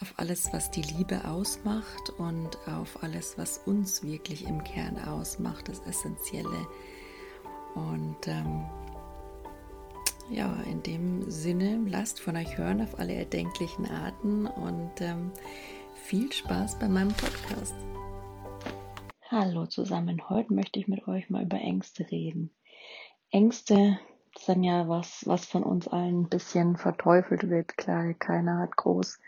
auf alles, was die Liebe ausmacht und auf alles, was uns wirklich im Kern ausmacht, das Essentielle. Und ähm, ja, in dem Sinne, lasst von euch hören auf alle erdenklichen Arten und ähm, viel Spaß bei meinem Podcast. Hallo zusammen, heute möchte ich mit euch mal über Ängste reden. Ängste sind ja was, was von uns allen ein bisschen verteufelt wird. Klar, keiner hat groß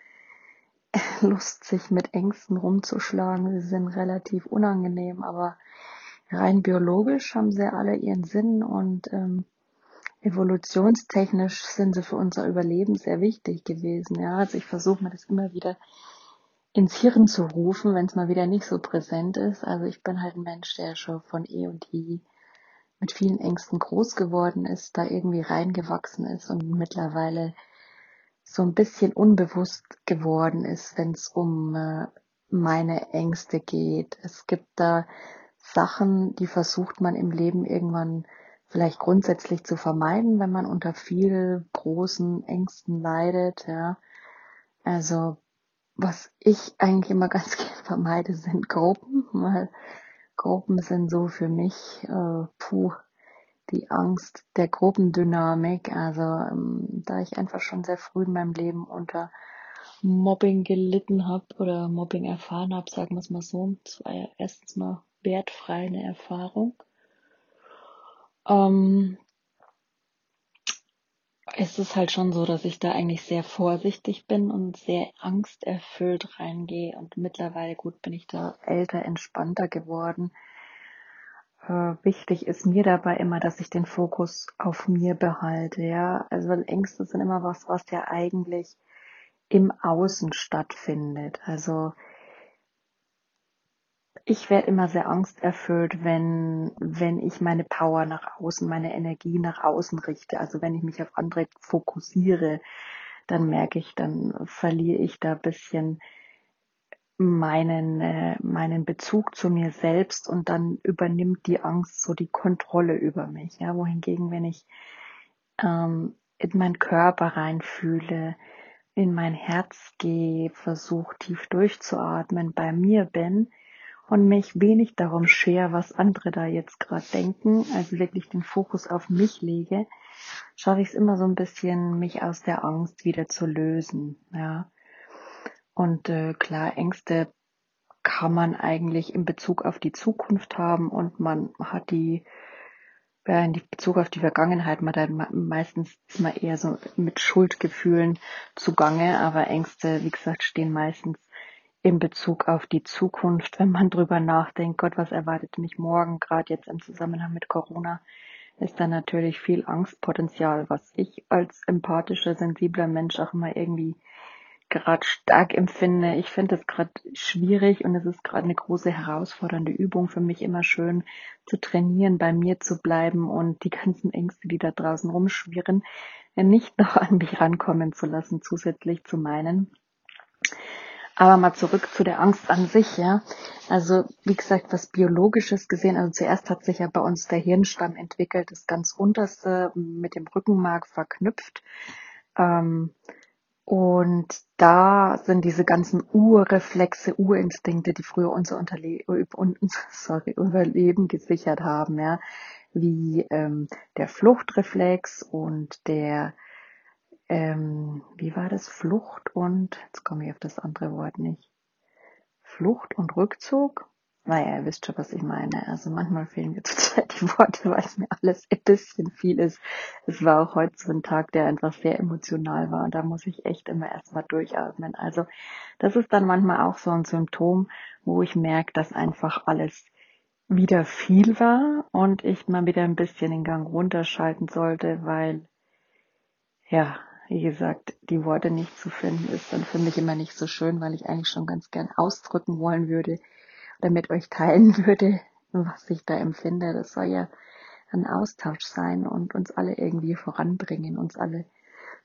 Lust, sich mit Ängsten rumzuschlagen. Sie sind relativ unangenehm, aber rein biologisch haben sie alle ihren Sinn und ähm, evolutionstechnisch sind sie für unser Überleben sehr wichtig gewesen. Ja, also ich versuche mir das immer wieder ins Hirn zu rufen, wenn es mal wieder nicht so präsent ist. Also ich bin halt ein Mensch, der schon von eh und je mit vielen Ängsten groß geworden ist, da irgendwie reingewachsen ist und mittlerweile so ein bisschen unbewusst geworden ist, wenn es um äh, meine Ängste geht. Es gibt da Sachen, die versucht man im Leben irgendwann vielleicht grundsätzlich zu vermeiden, wenn man unter viel großen Ängsten leidet, ja. Also, was ich eigentlich immer ganz gerne vermeide, sind Gruppen, weil Gruppen sind so für mich, äh, puh, die Angst der Gruppendynamik. Also ähm, da ich einfach schon sehr früh in meinem Leben unter Mobbing gelitten habe oder Mobbing erfahren habe, sagen wir es mal so. Das war erstens mal wertfrei eine Erfahrung. Ähm, es ist halt schon so, dass ich da eigentlich sehr vorsichtig bin und sehr angsterfüllt reingehe. Und mittlerweile, gut, bin ich da älter, entspannter geworden äh, wichtig ist mir dabei immer, dass ich den Fokus auf mir behalte, ja. Also Ängste sind immer was, was ja eigentlich im Außen stattfindet. Also ich werde immer sehr angsterfüllt, wenn, wenn ich meine Power nach außen, meine Energie nach außen richte. Also wenn ich mich auf andere fokussiere, dann merke ich, dann verliere ich da bisschen meinen, äh, meinen Bezug zu mir selbst und dann übernimmt die Angst so die Kontrolle über mich. Ja, wohingegen, wenn ich ähm, in meinen Körper reinfühle, in mein Herz gehe, versuche tief durchzuatmen, bei mir bin und mich wenig darum schere, was andere da jetzt gerade denken, also wirklich den Fokus auf mich lege, schaffe ich es immer so ein bisschen, mich aus der Angst wieder zu lösen. Ja. Und äh, klar, Ängste kann man eigentlich in Bezug auf die Zukunft haben und man hat die ja, in Bezug auf die Vergangenheit, man dann meistens ist man eher so mit Schuldgefühlen zugange, aber Ängste, wie gesagt, stehen meistens in Bezug auf die Zukunft, wenn man drüber nachdenkt, Gott, was erwartet mich morgen, gerade jetzt im Zusammenhang mit Corona, ist da natürlich viel Angstpotenzial, was ich als empathischer, sensibler Mensch auch immer irgendwie gerade stark empfinde. Ich finde es gerade schwierig und es ist gerade eine große herausfordernde Übung für mich immer schön zu trainieren, bei mir zu bleiben und die ganzen Ängste, die da draußen rumschwirren, nicht noch an mich rankommen zu lassen, zusätzlich zu meinen. Aber mal zurück zu der Angst an sich, ja. Also, wie gesagt, was biologisches gesehen, also zuerst hat sich ja bei uns der Hirnstamm entwickelt, das ganz unterste mit dem Rückenmark verknüpft. Ähm, und da sind diese ganzen Urreflexe, Urinstinkte, die früher unser Unterle sorry, Überleben gesichert haben, ja, wie ähm, der Fluchtreflex und der, ähm, wie war das, Flucht und, jetzt komme ich auf das andere Wort nicht, Flucht und Rückzug, naja, ihr wisst schon, was ich meine. Also manchmal fehlen mir total die Worte, weil es mir alles ein bisschen viel ist. Es war auch heute so ein Tag, der einfach sehr emotional war und da muss ich echt immer erstmal durchatmen. Also das ist dann manchmal auch so ein Symptom, wo ich merke, dass einfach alles wieder viel war und ich mal wieder ein bisschen den Gang runterschalten sollte, weil, ja, wie gesagt, die Worte nicht zu finden ist dann für mich immer nicht so schön, weil ich eigentlich schon ganz gern ausdrücken wollen würde, oder mit euch teilen würde, was ich da empfinde. Das soll ja ein Austausch sein und uns alle irgendwie voranbringen, uns alle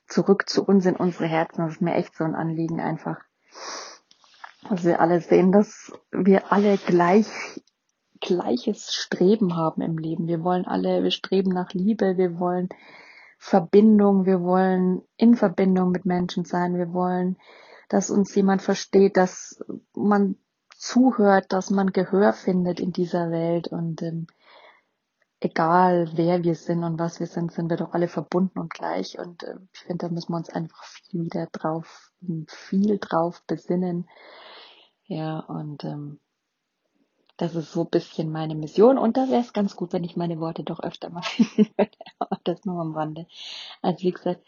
zurück zu uns in unsere Herzen. Das ist mir echt so ein Anliegen einfach, dass wir alle sehen, dass wir alle gleich gleiches Streben haben im Leben. Wir wollen alle, wir streben nach Liebe, wir wollen Verbindung, wir wollen in Verbindung mit Menschen sein, wir wollen, dass uns jemand versteht, dass man zuhört, dass man Gehör findet in dieser Welt und ähm, egal wer wir sind und was wir sind, sind wir doch alle verbunden und gleich und äh, ich finde, da müssen wir uns einfach viel wieder drauf, viel drauf besinnen. Ja, und ähm, das ist so ein bisschen meine Mission und da wäre es ganz gut, wenn ich meine Worte doch öfter mal finden würde. Aber das nur am Rande. Also wie gesagt,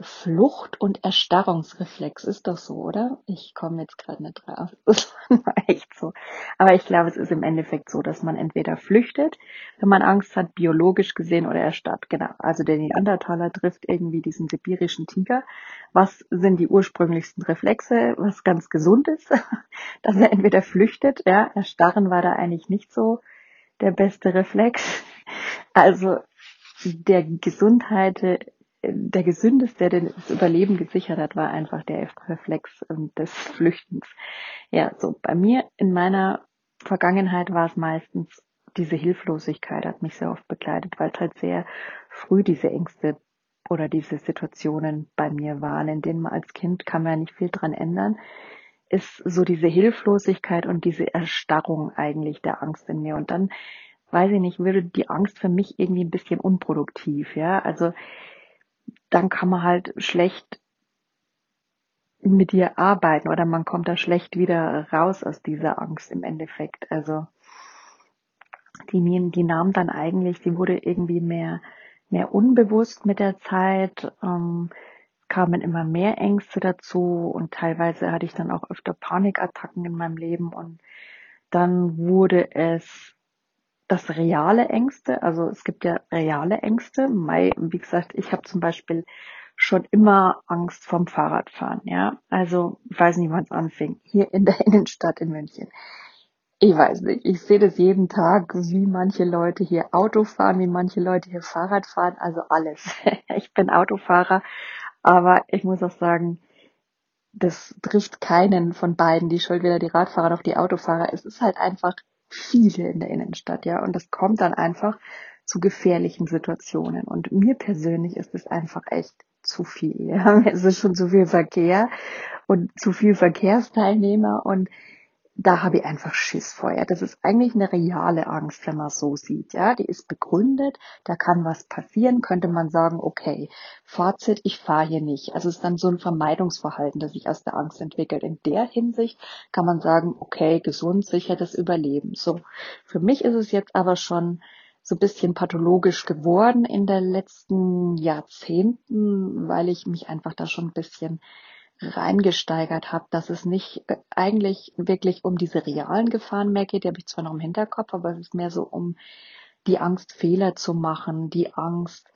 Flucht- und Erstarrungsreflex ist doch so, oder? Ich komme jetzt gerade nicht drauf. Das war echt so. Aber ich glaube, es ist im Endeffekt so, dass man entweder flüchtet, wenn man Angst hat, biologisch gesehen, oder erstarrt. Genau. Also der Neandertaler trifft irgendwie diesen sibirischen Tiger. Was sind die ursprünglichsten Reflexe? Was ganz gesund ist, dass er entweder flüchtet, ja. Erstarren war da eigentlich nicht so der beste Reflex. Also der Gesundheit der gesündeste, der das Überleben gesichert hat, war einfach der Reflex ähm, des Flüchtens. Ja, so bei mir in meiner Vergangenheit war es meistens diese Hilflosigkeit hat mich sehr oft begleitet, weil es halt sehr früh diese Ängste oder diese Situationen bei mir waren, in denen man als Kind kann man ja nicht viel dran ändern, ist so diese Hilflosigkeit und diese Erstarrung eigentlich der Angst in mir. Und dann, weiß ich nicht, würde die Angst für mich irgendwie ein bisschen unproduktiv, ja. Also dann kann man halt schlecht mit dir arbeiten oder man kommt da schlecht wieder raus aus dieser Angst im Endeffekt. Also die, die nahm dann eigentlich, die wurde irgendwie mehr, mehr unbewusst mit der Zeit, ähm, kamen immer mehr Ängste dazu und teilweise hatte ich dann auch öfter Panikattacken in meinem Leben und dann wurde es das reale Ängste, also es gibt ja reale Ängste. Mai, wie gesagt, ich habe zum Beispiel schon immer Angst vom Fahrradfahren, ja. Also ich weiß nicht, wann es anfing. Hier in der Innenstadt in München. Ich weiß nicht. Ich sehe das jeden Tag, wie manche Leute hier Auto fahren, wie manche Leute hier Fahrrad fahren, also alles. ich bin Autofahrer, aber ich muss auch sagen, das trifft keinen von beiden, die schuld weder die Radfahrer noch die Autofahrer. Es ist halt einfach viele in der Innenstadt, ja. Und das kommt dann einfach zu gefährlichen Situationen. Und mir persönlich ist es einfach echt zu viel. Ja. Es ist schon zu viel Verkehr und zu viel Verkehrsteilnehmer und da habe ich einfach Schiss vor. Ja. Das ist eigentlich eine reale Angst, wenn man so sieht. Ja, die ist begründet, da kann was passieren, könnte man sagen, okay, Fazit, ich fahre hier nicht. Also es ist dann so ein Vermeidungsverhalten, das sich aus der Angst entwickelt. In der Hinsicht kann man sagen, okay, gesund, sicher das Überleben. So, für mich ist es jetzt aber schon so ein bisschen pathologisch geworden in den letzten Jahrzehnten, weil ich mich einfach da schon ein bisschen reingesteigert habe, dass es nicht äh, eigentlich wirklich um diese realen Gefahren mehr geht, die habe ich zwar noch im Hinterkopf, aber es ist mehr so um die Angst, Fehler zu machen, die Angst,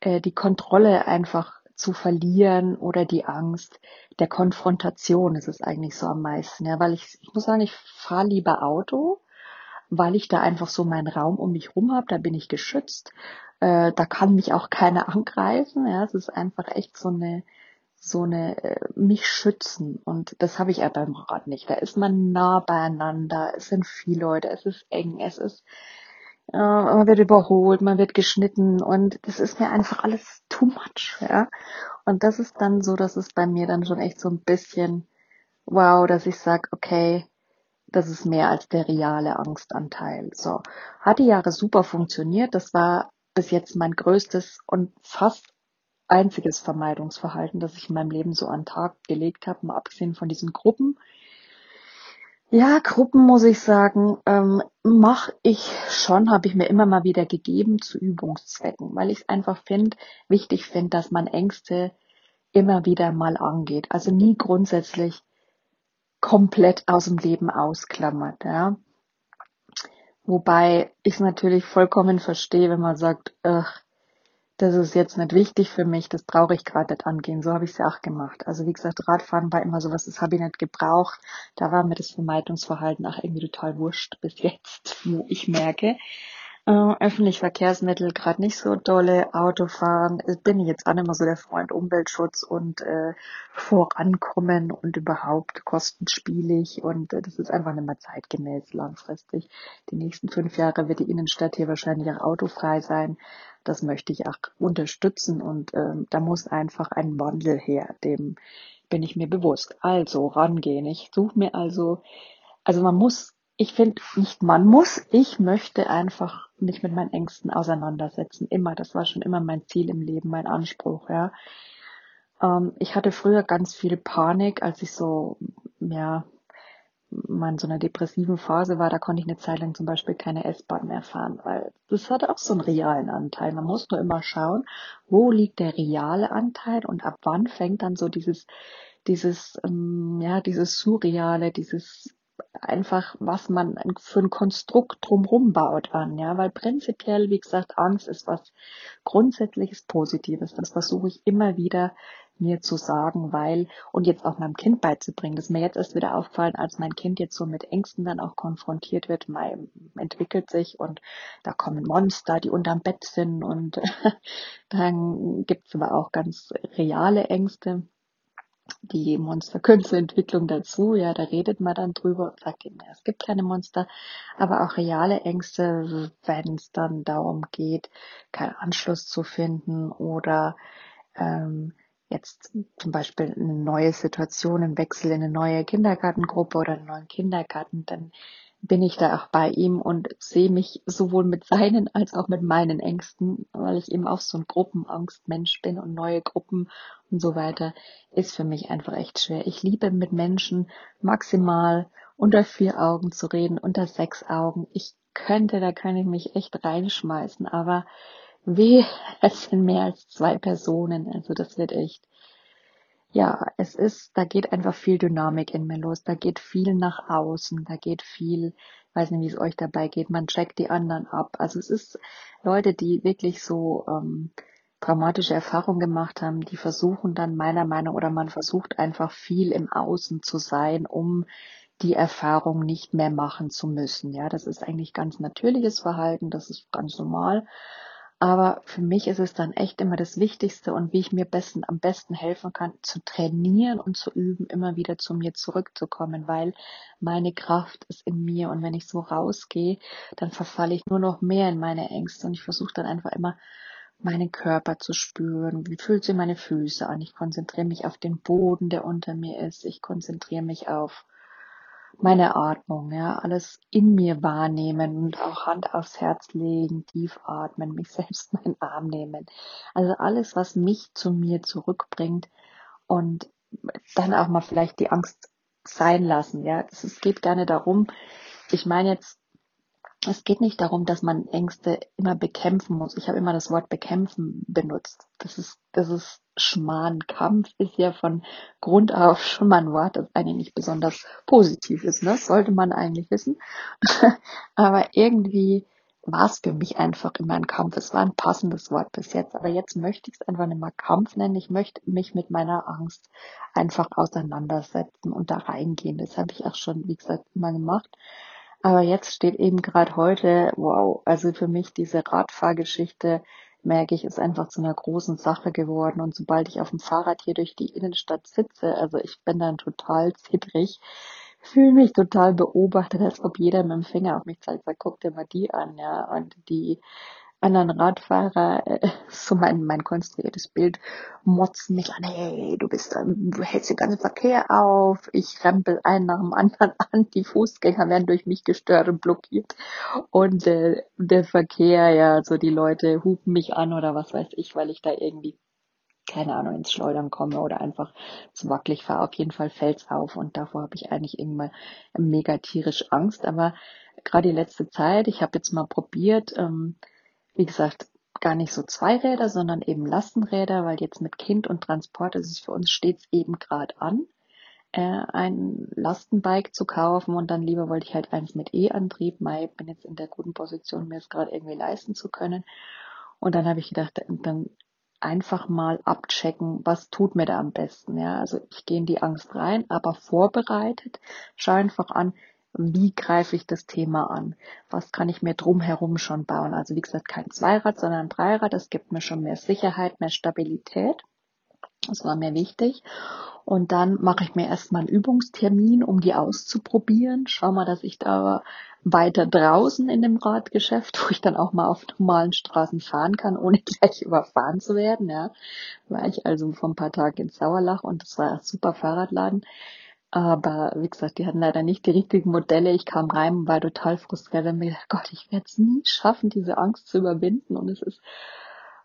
äh, die Kontrolle einfach zu verlieren oder die Angst der Konfrontation ist es eigentlich so am meisten. Ja, weil ich, ich muss sagen, ich fahre lieber Auto, weil ich da einfach so meinen Raum um mich rum habe, da bin ich geschützt, äh, da kann mich auch keiner angreifen. Ja, es ist einfach echt so eine so eine äh, mich schützen und das habe ich ja beim Rad nicht. Da ist man nah beieinander, es sind viele Leute, es ist eng, es ist äh, man wird überholt, man wird geschnitten und das ist mir einfach alles too much, ja. Und das ist dann so, dass es bei mir dann schon echt so ein bisschen wow, dass ich sag, okay, das ist mehr als der reale Angstanteil. So, hat die Jahre super funktioniert. Das war bis jetzt mein größtes und fast einziges Vermeidungsverhalten, das ich in meinem Leben so an Tag gelegt habe, mal abgesehen von diesen Gruppen. Ja, Gruppen muss ich sagen, ähm, mache ich schon, habe ich mir immer mal wieder gegeben zu Übungszwecken, weil ich es einfach finde, wichtig finde, dass man Ängste immer wieder mal angeht. Also nie grundsätzlich komplett aus dem Leben ausklammert. Ja. Wobei ich es natürlich vollkommen verstehe, wenn man sagt, ach, das ist jetzt nicht wichtig für mich, das brauche ich gerade nicht angehen. So habe ich es ja auch gemacht. Also wie gesagt, Radfahren war immer so was, das habe ich nicht gebraucht. Da war mir das Vermeidungsverhalten auch irgendwie total wurscht bis jetzt, wo ich merke, äh, öffentliche Verkehrsmittel gerade nicht so dolle, Autofahren, bin ich jetzt auch nicht mehr so der Freund Umweltschutz und äh, Vorankommen und überhaupt kostenspielig und äh, das ist einfach nicht mehr zeitgemäß langfristig. Die nächsten fünf Jahre wird die Innenstadt hier wahrscheinlich auch autofrei sein. Das möchte ich auch unterstützen und äh, da muss einfach ein Wandel her, dem bin ich mir bewusst. Also rangehen. Ich suche mir also, also man muss ich finde nicht man muss, ich möchte einfach mich mit meinen Ängsten auseinandersetzen. Immer, das war schon immer mein Ziel im Leben, mein Anspruch, ja. Ähm, ich hatte früher ganz viel Panik, als ich so, ja, mal in so einer depressiven Phase war, da konnte ich eine Zeit lang zum Beispiel keine S-Bahn mehr fahren, weil das hatte auch so einen realen Anteil. Man muss nur immer schauen, wo liegt der reale Anteil und ab wann fängt dann so dieses, dieses, ähm, ja, dieses Surreale, dieses einfach, was man für ein Konstrukt drumherum baut an, ja, weil prinzipiell, wie gesagt, Angst ist was grundsätzliches Positives. Das versuche ich immer wieder mir zu sagen, weil, und jetzt auch meinem Kind beizubringen, das ist mir jetzt erst wieder aufgefallen, als mein Kind jetzt so mit Ängsten dann auch konfrontiert wird, mein, entwickelt sich und da kommen Monster, die unterm Bett sind und dann gibt's aber auch ganz reale Ängste die Monsterkünstlerentwicklung dazu. Ja, da redet man dann drüber und sagt eben, es gibt keine Monster, aber auch reale Ängste, wenn es dann darum geht, keinen Anschluss zu finden oder ähm, jetzt zum Beispiel eine neue Situation, ein Wechsel in eine neue Kindergartengruppe oder einen neuen Kindergarten, dann bin ich da auch bei ihm und sehe mich sowohl mit seinen als auch mit meinen Ängsten, weil ich eben auch so ein Gruppenangstmensch bin und neue Gruppen und so weiter, ist für mich einfach echt schwer. Ich liebe mit Menschen maximal unter vier Augen zu reden, unter sechs Augen. Ich könnte, da kann ich mich echt reinschmeißen, aber weh, es sind mehr als zwei Personen, also das wird echt ja, es ist, da geht einfach viel Dynamik in mir los, da geht viel nach außen, da geht viel, weiß nicht, wie es euch dabei geht, man checkt die anderen ab. Also es ist Leute, die wirklich so ähm, dramatische Erfahrungen gemacht haben, die versuchen dann meiner Meinung oder man versucht einfach viel im Außen zu sein, um die Erfahrung nicht mehr machen zu müssen. Ja, das ist eigentlich ganz natürliches Verhalten, das ist ganz normal. Aber für mich ist es dann echt immer das Wichtigste und wie ich mir besten, am besten helfen kann, zu trainieren und zu üben, immer wieder zu mir zurückzukommen, weil meine Kraft ist in mir und wenn ich so rausgehe, dann verfalle ich nur noch mehr in meine Ängste und ich versuche dann einfach immer meinen Körper zu spüren. Wie fühlt sich meine Füße an? Ich konzentriere mich auf den Boden, der unter mir ist. Ich konzentriere mich auf meine Atmung, ja, alles in mir wahrnehmen und auch Hand aufs Herz legen, tief atmen, mich selbst meinen Arm nehmen. Also alles, was mich zu mir zurückbringt und dann auch mal vielleicht die Angst sein lassen, ja. Es geht nicht darum, ich meine jetzt es geht nicht darum, dass man Ängste immer bekämpfen muss. Ich habe immer das Wort bekämpfen benutzt. Das ist, das ist Schmarrn. Kampf ist ja von Grund auf schon mal ein Wort, das eigentlich nicht besonders positiv ist. Ne? Das sollte man eigentlich wissen. Aber irgendwie war es für mich einfach immer ein Kampf. Es war ein passendes Wort bis jetzt. Aber jetzt möchte ich es einfach nicht mehr Kampf nennen. Ich möchte mich mit meiner Angst einfach auseinandersetzen und da reingehen. Das habe ich auch schon, wie gesagt, immer gemacht. Aber jetzt steht eben gerade heute, wow, also für mich diese Radfahrgeschichte, merke ich, ist einfach zu einer großen Sache geworden. Und sobald ich auf dem Fahrrad hier durch die Innenstadt sitze, also ich bin dann total zittrig, fühle mich total beobachtet, als ob jeder mit dem Finger auf mich zeigt, sagt, guck dir mal die an, ja. Und die anderen Radfahrer, äh, so mein, mein konstruiertes Bild, motzen mich an, hey, du bist, du hältst den ganzen Verkehr auf, ich rempel einen nach dem anderen an, die Fußgänger werden durch mich gestört und blockiert und äh, der Verkehr, ja, so die Leute hupen mich an oder was weiß ich, weil ich da irgendwie keine Ahnung, ins Schleudern komme oder einfach zu wackelig fahre. Auf jeden Fall fällt's auf und davor habe ich eigentlich irgendwann mega tierisch Angst. Aber gerade die letzte Zeit, ich habe jetzt mal probiert, ähm, wie gesagt, gar nicht so Zweiräder, sondern eben Lastenräder, weil jetzt mit Kind und Transport ist es für uns stets eben gerade an, äh, ein Lastenbike zu kaufen und dann lieber wollte ich halt eins mit E-Antrieb. Ich bin jetzt in der guten Position, mir es gerade irgendwie leisten zu können. Und dann habe ich gedacht, dann einfach mal abchecken, was tut mir da am besten. Ja, also ich gehe in die Angst rein, aber vorbereitet. Schau einfach an, wie greife ich das Thema an? Was kann ich mir drumherum schon bauen? Also wie gesagt, kein Zweirad, sondern ein Dreirad. Das gibt mir schon mehr Sicherheit, mehr Stabilität. Das war mir wichtig. Und dann mache ich mir erstmal einen Übungstermin, um die auszuprobieren. Schau mal, dass ich da weiter draußen in dem Radgeschäft, wo ich dann auch mal auf normalen Straßen fahren kann, ohne gleich überfahren zu werden. Ja, war ich also vor ein paar Tagen in Sauerlach und das war ein super Fahrradladen. Aber wie gesagt, die hatten leider nicht die richtigen Modelle. Ich kam rein und war total frustriert und mir gedacht, Gott, ich werde es nie schaffen, diese Angst zu überwinden. Und es ist,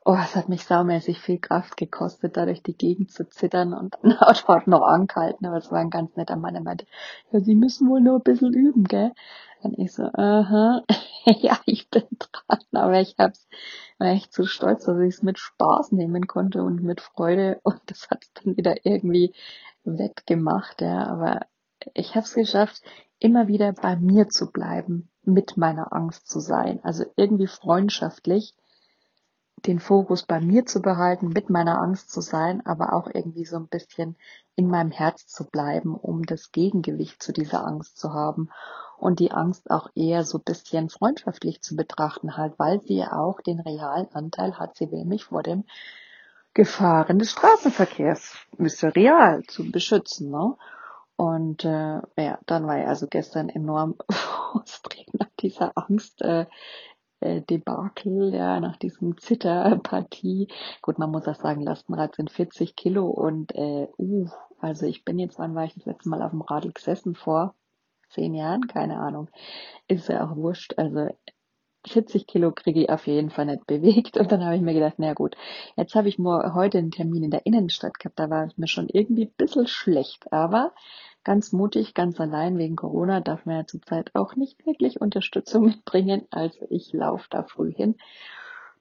oh, es hat mich saumäßig viel Kraft gekostet, da durch die Gegend zu zittern und dann hat noch angehalten. Aber es war ein ganz netter Mann, der meinte, ja, Sie müssen wohl nur ein bisschen üben, gell? Und ich so, aha, ja, ich bin dran, aber ich hab's, war echt so stolz, dass ich es mit Spaß nehmen konnte und mit Freude und das hat dann wieder irgendwie wettgemacht, ja, aber ich habe es geschafft, immer wieder bei mir zu bleiben, mit meiner Angst zu sein, also irgendwie freundschaftlich den Fokus bei mir zu behalten, mit meiner Angst zu sein, aber auch irgendwie so ein bisschen in meinem Herz zu bleiben, um das Gegengewicht zu dieser Angst zu haben und die Angst auch eher so ein bisschen freundschaftlich zu betrachten, halt, weil sie auch den realen Anteil hat, sie will mich vor dem Gefahren des Straßenverkehrs müsste real zu beschützen. Ne? Und äh, ja, dann war ich also gestern enorm frustriert nach dieser Angst. Äh, äh, Debakel, ja, nach diesem Zitterpartie. Gut, man muss auch sagen, Lastenrad sind 40 Kilo und äh, uh, also ich bin jetzt, wann war ich das letzte Mal auf dem Radl gesessen? Vor zehn Jahren? Keine Ahnung. Ist ja auch wurscht. Also 40 Kilo kriege ich auf jeden Fall nicht bewegt. Und dann habe ich mir gedacht, na gut, jetzt habe ich nur heute einen Termin in der Innenstadt gehabt. Da war es mir schon irgendwie ein bisschen schlecht. Aber ganz mutig, ganz allein wegen Corona darf man ja zurzeit auch nicht wirklich Unterstützung mitbringen. Also ich laufe da früh hin.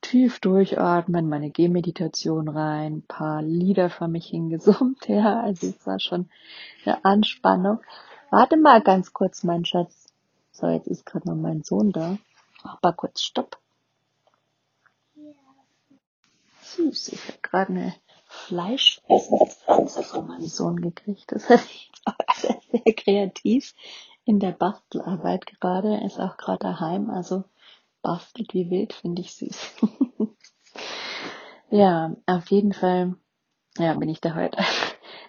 Tief durchatmen, meine Gehmeditation rein, paar Lieder für mich hingesummt, ja, also es war schon eine Anspannung. Warte mal ganz kurz, mein Schatz. So, jetzt ist gerade noch mein Sohn da. Mach mal kurz Stopp. Süß, ich habe gerade eine Fleischessenspflanze von meinem Sohn gekriegt. Das ist sehr kreativ in der Bastelarbeit gerade. Er ist auch gerade daheim, also bastelt wie wild, finde ich süß. ja, auf jeden Fall ja, bin ich da heute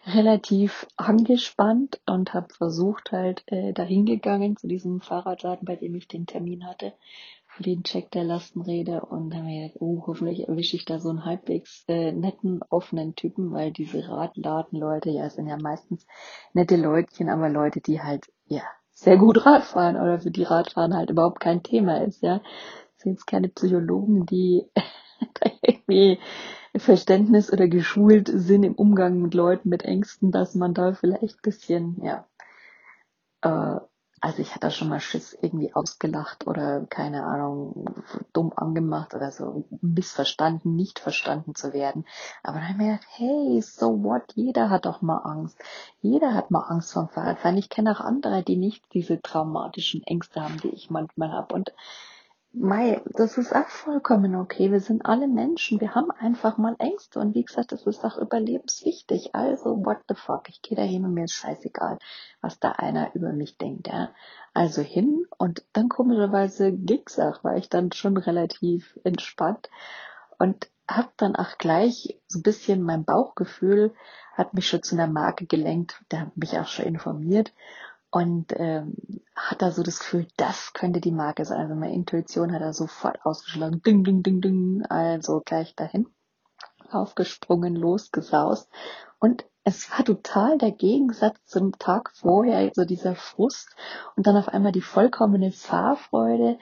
relativ angespannt und habe versucht halt äh, dahin gegangen zu diesem Fahrradladen, bei dem ich den Termin hatte für den Check der Lastenräder und habe mir gedacht, oh, hoffentlich erwische ich da so einen halbwegs äh, netten, offenen Typen, weil diese Radladenleute, ja, sind ja meistens nette Leutchen, aber Leute, die halt, ja, sehr gut Radfahren oder für die Radfahren halt überhaupt kein Thema ist, ja. Das sind jetzt keine Psychologen, die irgendwie Verständnis oder geschult sind im Umgang mit Leuten mit Ängsten, dass man da vielleicht bisschen, ja, äh, also ich hatte schon mal Schiss irgendwie ausgelacht oder keine Ahnung, dumm angemacht oder so, missverstanden, nicht verstanden zu werden. Aber dann habe ich mir gedacht, hey, so what? Jeder hat doch mal Angst. Jeder hat mal Angst vom Fahrradfahren. Ich kenne auch andere, die nicht diese traumatischen Ängste haben, die ich manchmal habe. Und Mei, das ist auch vollkommen okay. Wir sind alle Menschen. Wir haben einfach mal Ängste. Und wie gesagt, das ist auch überlebenswichtig. Also, what the fuck? Ich gehe da hin und mir ist scheißegal, was da einer über mich denkt. Ja? Also hin und dann komischerweise ging's auch, war ich dann schon relativ entspannt und hab dann auch gleich so ein bisschen mein Bauchgefühl hat mich schon zu einer Marke gelenkt. Der hat mich auch schon informiert und ähm, hat da so das Gefühl, das könnte die Marke sein. Also meine Intuition hat er sofort ausgeschlagen. Ding, ding, ding, ding. Also gleich dahin. Aufgesprungen, losgesaust. Und es war total der Gegensatz zum Tag vorher, also dieser Frust und dann auf einmal die vollkommene Fahrfreude,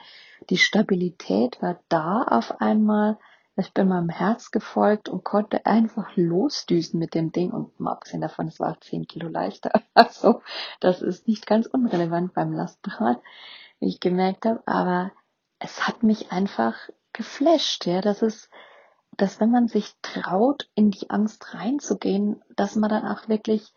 die Stabilität war da auf einmal ich bin meinem Herz gefolgt und konnte einfach losdüsen mit dem Ding und mal abgesehen davon, es war zehn Kilo leichter. Also, das ist nicht ganz unrelevant beim Lastenrad, wie ich gemerkt habe, aber es hat mich einfach geflasht, ja, dass es, dass wenn man sich traut, in die Angst reinzugehen, dass man dann auch wirklich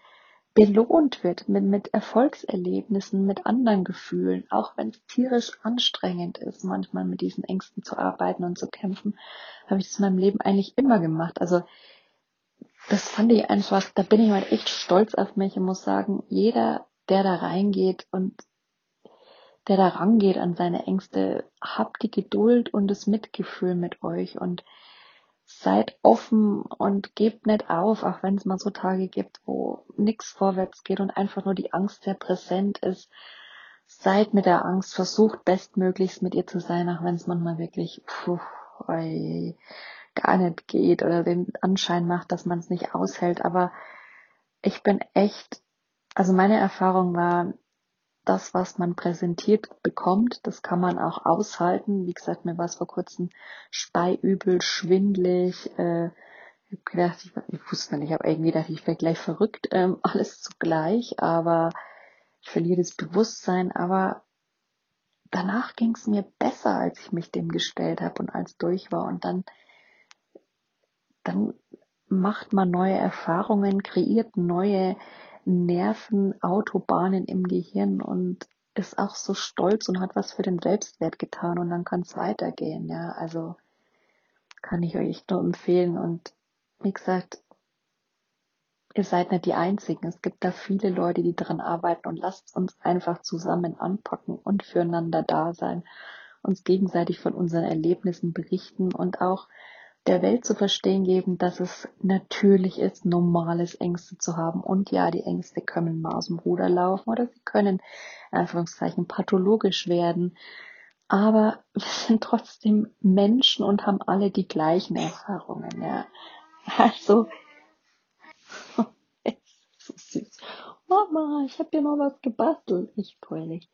belohnt wird mit, mit Erfolgserlebnissen, mit anderen Gefühlen, auch wenn es tierisch anstrengend ist, manchmal mit diesen Ängsten zu arbeiten und zu kämpfen, habe ich das in meinem Leben eigentlich immer gemacht. Also das fand ich einfach, da bin ich halt echt stolz auf mich und muss sagen, jeder, der da reingeht und der da rangeht an seine Ängste, habt die Geduld und das Mitgefühl mit euch und seid offen und gebt nicht auf, auch wenn es mal so Tage gibt, wo nichts vorwärts geht und einfach nur die Angst sehr präsent ist. Seid mit der Angst, versucht bestmöglichst mit ihr zu sein, auch wenn es manchmal wirklich puh, oi, gar nicht geht oder den Anschein macht, dass man es nicht aushält. Aber ich bin echt, also meine Erfahrung war, das, was man präsentiert bekommt, das kann man auch aushalten. Wie gesagt, mir war es vor kurzem speiübel, schwindlig. Äh, ich habe gedacht, ich, ich wusste nicht, ich habe irgendwie gedacht, ich wäre gleich verrückt, ähm, alles zugleich, aber ich verliere das Bewusstsein. Aber danach ging es mir besser, als ich mich dem gestellt habe und als durch war. Und dann, dann macht man neue Erfahrungen, kreiert neue Nervenautobahnen im Gehirn und ist auch so stolz und hat was für den Selbstwert getan und dann kann es weitergehen, ja. Also kann ich euch nur empfehlen und wie gesagt, ihr seid nicht die Einzigen. Es gibt da viele Leute, die daran arbeiten und lasst uns einfach zusammen anpacken und füreinander da sein, uns gegenseitig von unseren Erlebnissen berichten und auch der Welt zu verstehen geben, dass es natürlich ist, normales Ängste zu haben. Und ja, die Ängste können mal aus dem Ruder laufen oder sie können, in Anführungszeichen, pathologisch werden. Aber wir sind trotzdem Menschen und haben alle die gleichen Erfahrungen, ja. Also, so süß. Mama, ich habe dir mal was gebastelt. Ich fröhlich.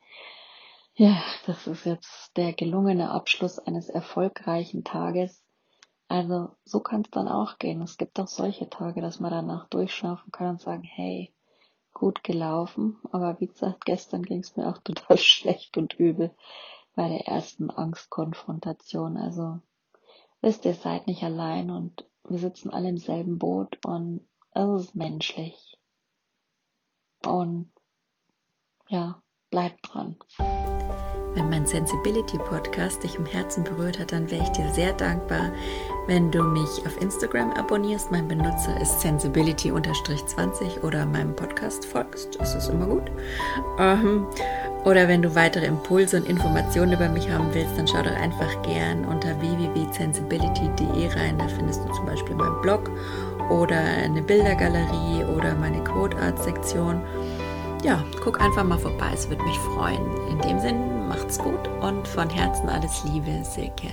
Ja, das ist jetzt der gelungene Abschluss eines erfolgreichen Tages. Also so kann es dann auch gehen. Es gibt auch solche Tage, dass man danach durchschnaufen kann und sagen, hey, gut gelaufen. Aber wie gesagt, gestern ging es mir auch total schlecht und übel bei der ersten Angstkonfrontation. Also wisst ihr, seid nicht allein und wir sitzen alle im selben Boot und es ist menschlich. Und ja, bleibt dran. Wenn mein Sensibility Podcast dich im Herzen berührt hat, dann wäre ich dir sehr dankbar, wenn du mich auf Instagram abonnierst. Mein Benutzer ist sensibility-20 oder meinem Podcast folgst. Das ist immer gut. Ähm, oder wenn du weitere Impulse und Informationen über mich haben willst, dann schau doch einfach gern unter www.sensibility.de rein. Da findest du zum Beispiel meinen Blog oder eine Bildergalerie oder meine Code Art Sektion ja, guck einfach mal vorbei, es würde mich freuen. In dem Sinn, macht's gut und von Herzen alles Liebe, Silke.